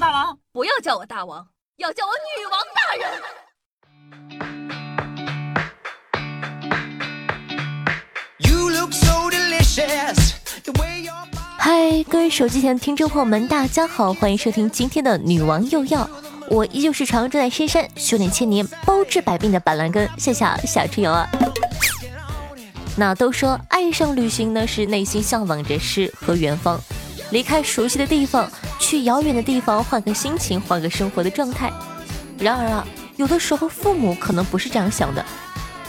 我大王，不要叫我大王，要叫我女王大人。嗨，各位手机前的听众朋友们，大家好，欢迎收听今天的女王又要。我依旧是常住在深山，修炼千年，包治百病的板蓝根，谢谢小春瑶啊。那都说爱上旅行呢，是内心向往着诗和远方，离开熟悉的地方，去遥远的地方，换个心情，换个生活的状态。然而啊，有的时候父母可能不是这样想的。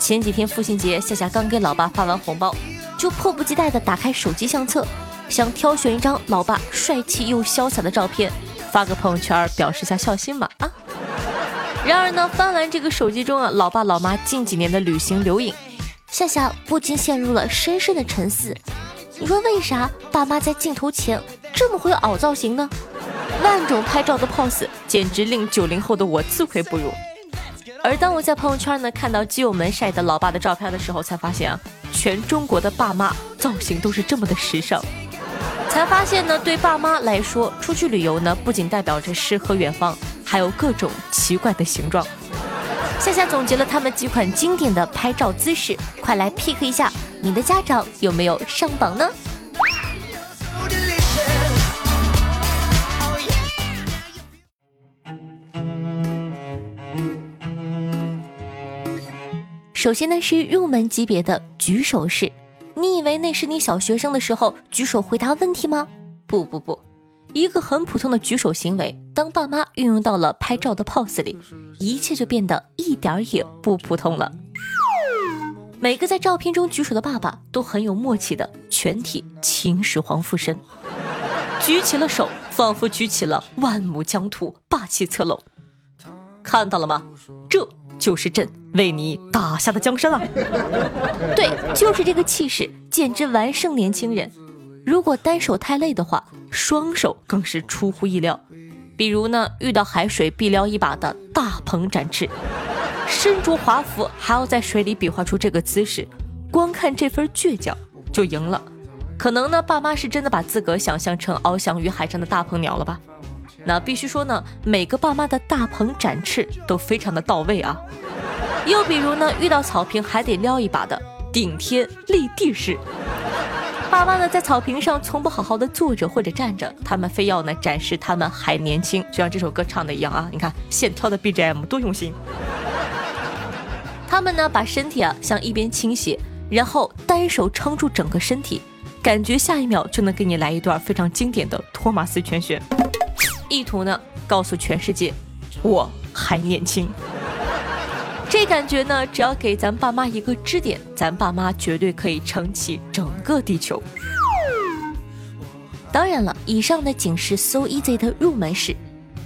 前几天父亲节，夏夏刚给老爸发完红包，就迫不及待地打开手机相册，想挑选一张老爸帅气又潇洒的照片，发个朋友圈表示下孝心嘛啊！然而呢，翻完这个手机中啊，老爸老妈近几年的旅行留影，夏夏不禁陷入了深深的沉思。你说为啥爸妈在镜头前这么会凹造型呢？万种拍照的 pose，简直令九零后的我自愧不如。而当我在朋友圈呢看到基友们晒的老爸的照片的时候，才发现啊，全中国的爸妈造型都是这么的时尚。才发现呢，对爸妈来说，出去旅游呢不仅代表着诗和远方，还有各种奇怪的形状。夏夏总结了他们几款经典的拍照姿势，快来 pick 一下，你的家长有没有上榜呢？首先呢是入门级别的举手式，你以为那是你小学生的时候举手回答问题吗？不不不，一个很普通的举手行为，当爸妈运用到了拍照的 pose 里，一切就变得一点也不普通了。每个在照片中举手的爸爸都很有默契的全体秦始皇附身，举起了手，仿佛举起了万亩疆土，霸气侧漏。看到了吗？这。就是朕为你打下的江山啊！对，就是这个气势，简直完胜年轻人。如果单手太累的话，双手更是出乎意料。比如呢，遇到海水必撩一把的大鹏展翅，身着华服还要在水里比划出这个姿势，光看这份倔强就赢了。可能呢，爸妈是真的把自个儿想象成翱翔于海上的大鹏鸟了吧？那必须说呢，每个爸妈的大鹏展翅都非常的到位啊。又比如呢，遇到草坪还得撩一把的顶天立地式。爸妈呢在草坪上从不好好的坐着或者站着，他们非要呢展示他们还年轻，就像这首歌唱的一样啊。你看现挑的 BGM 多用心。他们呢把身体啊向一边倾斜，然后单手撑住整个身体，感觉下一秒就能给你来一段非常经典的托马斯全旋。意图呢，告诉全世界，我还年轻。这感觉呢，只要给咱爸妈一个支点，咱爸妈绝对可以撑起整个地球。当然了，以上呢仅是 so easy 的入门式。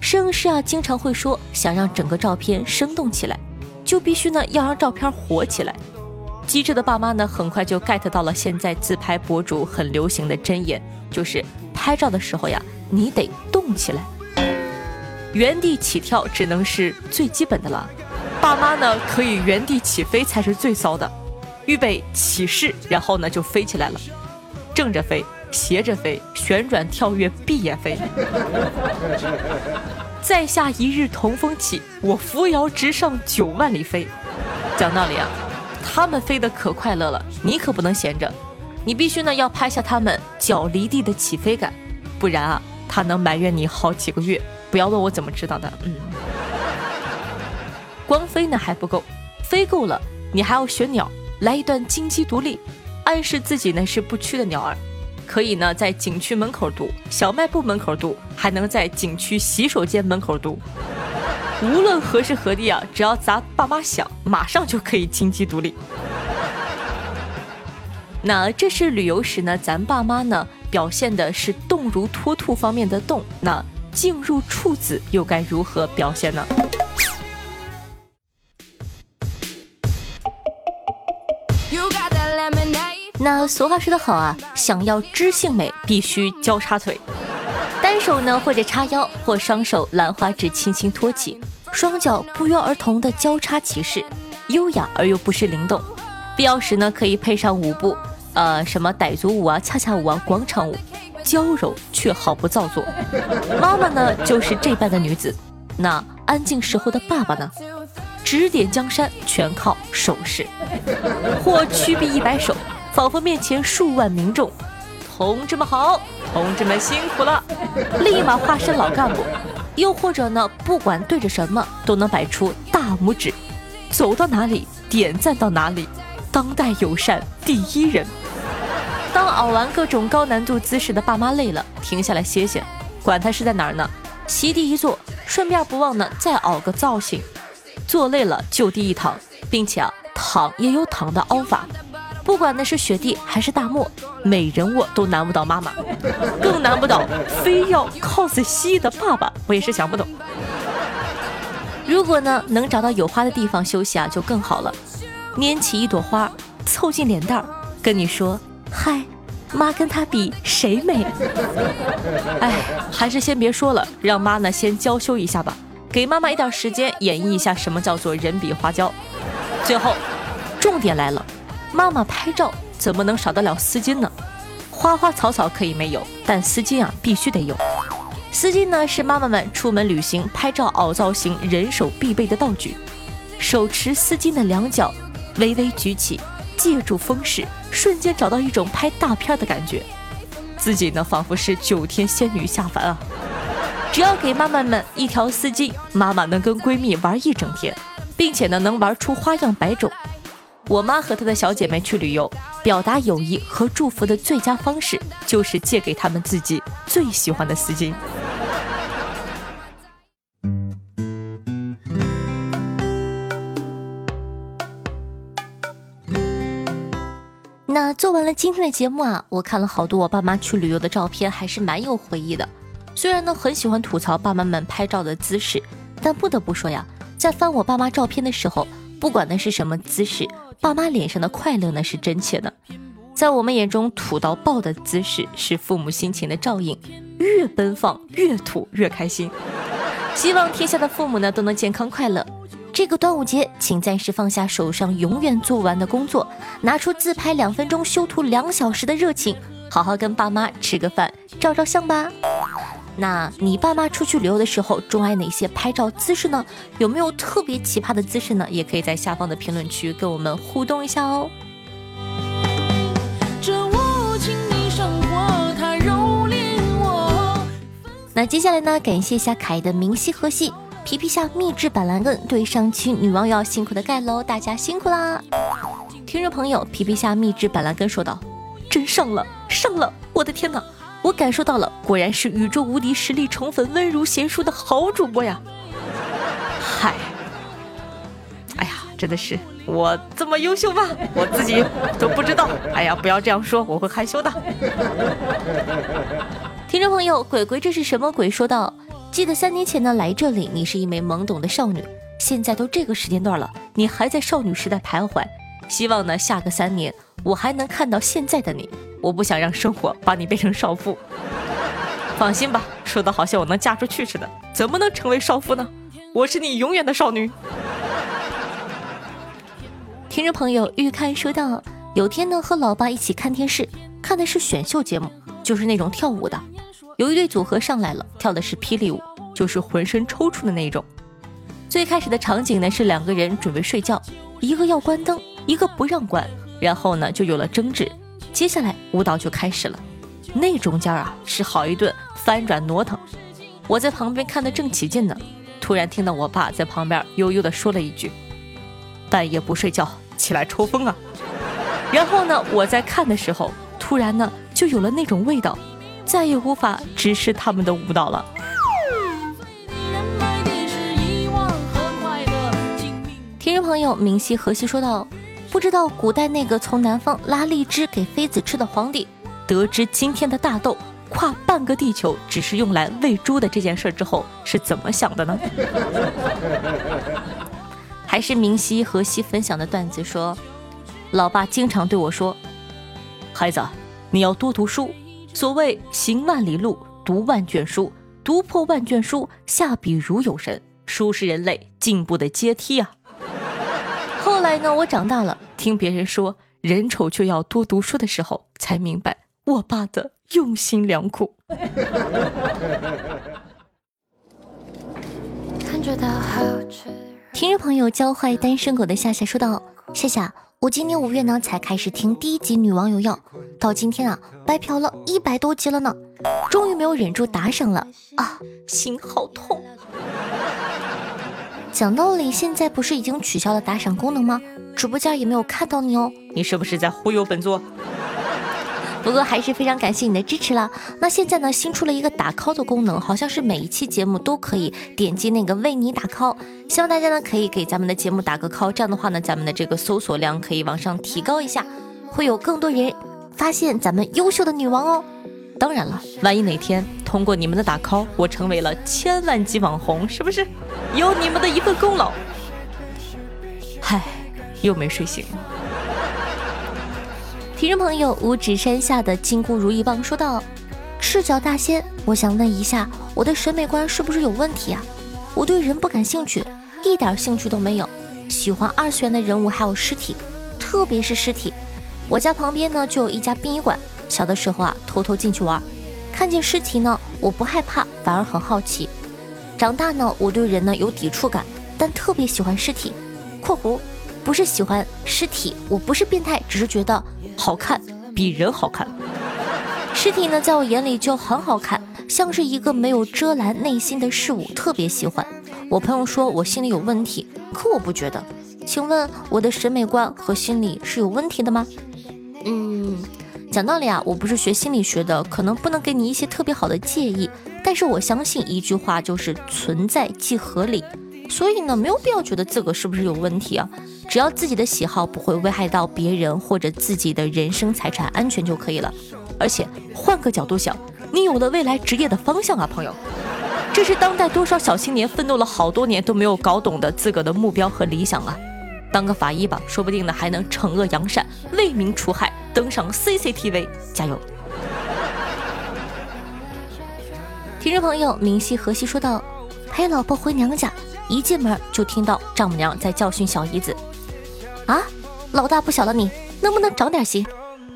摄影师啊，经常会说，想让整个照片生动起来，就必须呢要让照片火起来。机智的爸妈呢，很快就 get 到了现在自拍博主很流行的真言，就是拍照的时候呀。你得动起来，原地起跳只能是最基本的了。爸妈呢可以原地起飞才是最骚的。预备起势，然后呢就飞起来了，正着飞，斜着飞，旋转跳跃，闭眼飞。在下一日同风起，我扶摇直上九万里飞。讲道理啊，他们飞得可快乐了，你可不能闲着，你必须呢要拍下他们脚离地的起飞感，不然啊。他能埋怨你好几个月，不要问我怎么知道的。嗯，光飞呢还不够，飞够了，你还要学鸟，来一段金鸡独立，暗示自己呢是不屈的鸟儿。可以呢在景区门口读，小卖部门口读，还能在景区洗手间门口读。无论何时何地啊，只要咱爸妈想，马上就可以金鸡独立。那这是旅游时呢，咱爸妈呢表现的是动如脱兔方面的动，那静入处子又该如何表现呢？那俗话说得好啊，想要知性美，必须交叉腿，单手呢或者叉腰，或双手兰花指轻轻托起，双脚不约而同的交叉起势，优雅而又不失灵动。必要时呢，可以配上舞步，呃，什么傣族舞啊、恰恰舞啊、广场舞，娇柔却毫不造作。妈妈呢，就是这般的女子。那安静时候的爸爸呢？指点江山全靠手势，或屈臂一摆手，仿佛面前数万民众。同志们好，同志们辛苦了，立马化身老干部。又或者呢，不管对着什么，都能摆出大拇指，走到哪里点赞到哪里，当代友善第一人。当熬完各种高难度姿势的爸妈累了，停下来歇歇，管他是在哪儿呢，席地一坐，顺便不忘呢再熬个造型。坐累了就地一躺，并且啊躺也有躺的凹法，不管那是雪地还是大漠，美人我都难不倒妈妈，更难不倒非要 cos 蜥蜴的爸爸，我也是想不懂。如果呢能找到有花的地方休息啊，就更好了，拈起一朵花，凑近脸蛋儿，跟你说嗨，妈跟他比谁美？哎，还是先别说了，让妈呢先娇羞一下吧。给妈妈一点时间演绎一下什么叫做人比花娇。最后，重点来了，妈妈拍照怎么能少得了丝巾呢？花花草草可以没有，但丝巾啊必须得有。丝巾呢是妈妈们出门旅行拍照凹造型人手必备的道具。手持丝巾的两脚微微举起，借助风势，瞬间找到一种拍大片的感觉。自己呢仿佛是九天仙女下凡啊！只要给妈妈们一条丝巾，妈妈能跟闺蜜玩一整天，并且呢能玩出花样百种。我妈和她的小姐妹去旅游，表达友谊和祝福的最佳方式就是借给她们自己最喜欢的丝巾。那做完了今天的节目啊，我看了好多我爸妈去旅游的照片，还是蛮有回忆的。虽然呢很喜欢吐槽爸妈们拍照的姿势，但不得不说呀，在翻我爸妈照片的时候，不管那是什么姿势，爸妈脸上的快乐呢是真切的。在我们眼中，土到爆的姿势是父母心情的照应，越奔放越土越开心。希望天下的父母呢都能健康快乐。这个端午节，请暂时放下手上永远做不完的工作，拿出自拍两分钟、修图两小时的热情，好好跟爸妈吃个饭、照照相吧。那你爸妈出去旅游的时候，钟爱哪些拍照姿势呢？有没有特别奇葩的姿势呢？也可以在下方的评论区跟我们互动一下哦。那接下来呢？感谢一下凯的明熙和系皮皮虾秘制板蓝根对上期女网友辛苦的盖楼，大家辛苦啦！听众朋友，皮皮虾秘制板蓝根说道：“真上了，上了！我的天哪！”我感受到了，果然是宇宙无敌实力宠粉温如贤淑的好主播呀！嗨，哎呀，真的是我这么优秀吗？我自己都不知道。哎呀，不要这样说，我会害羞的。听众朋友，鬼鬼这是什么鬼？说道：记得三年前呢来这里，你是一枚懵懂的少女，现在都这个时间段了，你还在少女时代徘徊。希望呢下个三年，我还能看到现在的你。我不想让生活把你变成少妇，放心吧，说的好像我能嫁出去似的，怎么能成为少妇呢？我是你永远的少女。听众朋友预看说道：有天呢和老爸一起看电视，看的是选秀节目，就是那种跳舞的，有一对组合上来了，跳的是霹雳舞，就是浑身抽搐的那种。最开始的场景呢是两个人准备睡觉，一个要关灯，一个不让管，然后呢就有了争执。接下来舞蹈就开始了，那中间啊是好一顿翻转挪腾，我在旁边看得正起劲呢，突然听到我爸在旁边悠悠地说了一句：“半夜不睡觉，起来抽风啊！”然后呢，我在看的时候，突然呢就有了那种味道，再也无法直视他们的舞蹈了。听众朋友明熙和煦说道。不知道古代那个从南方拉荔枝给妃子吃的皇帝，得知今天的大豆跨半个地球只是用来喂猪的这件事之后是怎么想的呢？还是明熙和熙分享的段子说，老爸经常对我说：“孩子，你要多读书。所谓行万里路，读万卷书，读破万卷书，下笔如有神。书是人类进步的阶梯啊。”后来呢，我长大了，听别人说人丑就要多读书的时候，才明白我爸的用心良苦。听众朋友教坏单身狗的夏夏说道：“夏夏，我今年五月呢才开始听第一集《女王有药》，到今天啊白嫖了一百多集了呢，终于没有忍住打赏了啊，心好痛。讲道理，现在不是已经取消了打赏功能吗？直播间也没有看到你哦，你是不是在忽悠本座？” 不过还是非常感谢你的支持了。那现在呢，新出了一个打 call 的功能，好像是每一期节目都可以点击那个为你打 call。希望大家呢可以给咱们的节目打个 call，这样的话呢，咱们的这个搜索量可以往上提高一下，会有更多人发现咱们优秀的女王哦。当然了，万一哪天通过你们的打 call，我成为了千万级网红，是不是有你们的一份功劳？嗨，又没睡醒。听众朋友，五指山下的金箍如意棒说道：“赤脚大仙，我想问一下，我的审美观是不是有问题啊？我对人不感兴趣，一点兴趣都没有，喜欢二次元的人物还有尸体，特别是尸体。我家旁边呢就有一家殡仪馆，小的时候啊偷偷进去玩，看见尸体呢我不害怕，反而很好奇。长大呢我对人呢有抵触感，但特别喜欢尸体。（括弧）不是喜欢尸体，我不是变态，只是觉得好看，比人好看。尸体呢，在我眼里就很好看，像是一个没有遮拦内心的事物，特别喜欢。我朋友说我心里有问题，可我不觉得。请问我的审美观和心理是有问题的吗？嗯，讲道理啊，我不是学心理学的，可能不能给你一些特别好的建议，但是我相信一句话，就是存在即合理。所以呢，没有必要觉得自个是不是有问题啊，只要自己的喜好不会危害到别人或者自己的人身财产安全就可以了。而且换个角度想，你有了未来职业的方向啊，朋友，这是当代多少小青年奋斗了好多年都没有搞懂的自个的目标和理想啊。当个法医吧，说不定呢还能惩恶扬善，为民除害，登上 CCTV，加油！听众朋友，明熙河西说道：“陪老婆回娘家。”一进门就听到丈母娘在教训小姨子：“啊，老大不小了，你能不能长点心？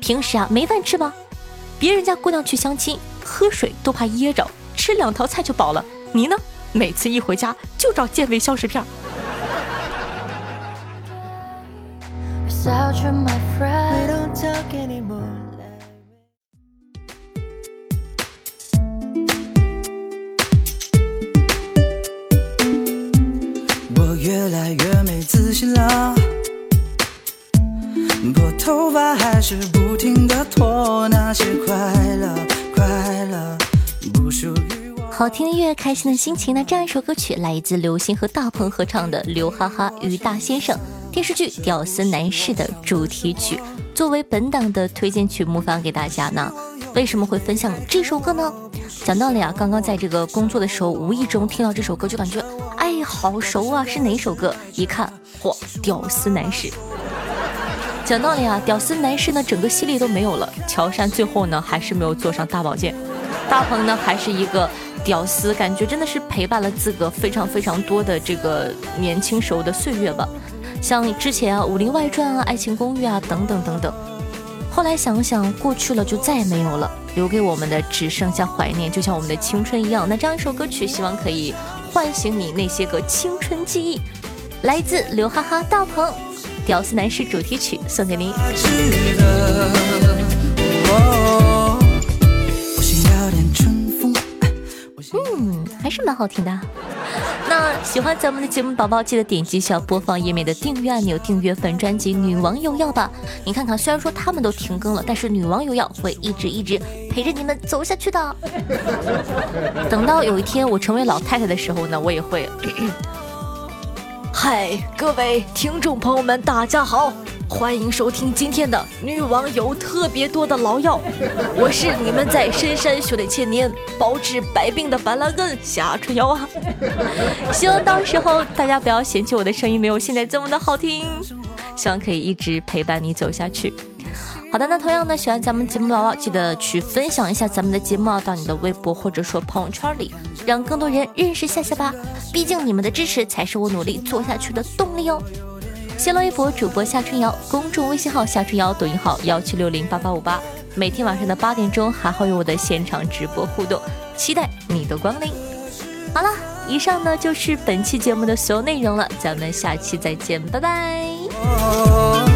平时啊没饭吃吗？别人家姑娘去相亲，喝水都怕噎着，吃两条菜就饱了。你呢？每次一回家就找健胃消食片。”越来越没自信了，拨头发还是不停的拖，那些快乐快乐不属于我。好听的音乐，开心的心情。那这样一首歌曲来自刘星和大鹏合唱的《刘哈哈与大先生》电视剧《屌丝男士》的主题曲，作为本档的推荐曲目放给大家呢。为什么会分享这首歌呢？讲道理啊，刚刚在这个工作的时候，无意中听到这首歌，就感觉哎，好熟啊！是哪首歌？一看，嚯，屌丝男士。讲道理啊，屌丝男士呢，整个系列都没有了。乔杉最后呢，还是没有坐上大宝剑。大鹏呢，还是一个屌丝，感觉真的是陪伴了自个非常非常多的这个年轻时候的岁月吧。像之前啊，《武林外传》啊，《爱情公寓》啊，等等等等。后来想想，过去了就再也没有了，留给我们的只剩下怀念，就像我们的青春一样。那这样一首歌曲，希望可以唤醒你那些个青春记忆。来自刘哈哈大鹏《屌丝男士》主题曲，送给您。嗯，还是蛮好听的。那喜欢咱们的节目宝宝，记得点击一下播放页面的订阅按钮，订阅本专辑《女王有药》吧。你看看，虽然说他们都停更了，但是《女王有药》会一直一直陪着你们走下去的。等到有一天我成为老太太的时候呢，我也会。嗨，各位听众朋友们，大家好。欢迎收听今天的女网友特别多的老药，我是你们在深山修炼千年、包治百病的板蓝根夏春瑶啊！希望到时候大家不要嫌弃我的声音没有现在这么的好听，希望可以一直陪伴你走下去。好的，那同样呢，喜欢咱们节目的宝宝记得去分享一下咱们的节目啊，到你的微博或者说朋友圈里，让更多人认识夏夏吧。毕竟你们的支持才是我努力做下去的动力哦。新浪微博主播夏春瑶，公众微信号夏春瑶，抖音号幺七六零八八五八。每天晚上的八点钟还会有我的现场直播互动，期待你的光临。好了，以上呢就是本期节目的所有内容了，咱们下期再见，拜拜。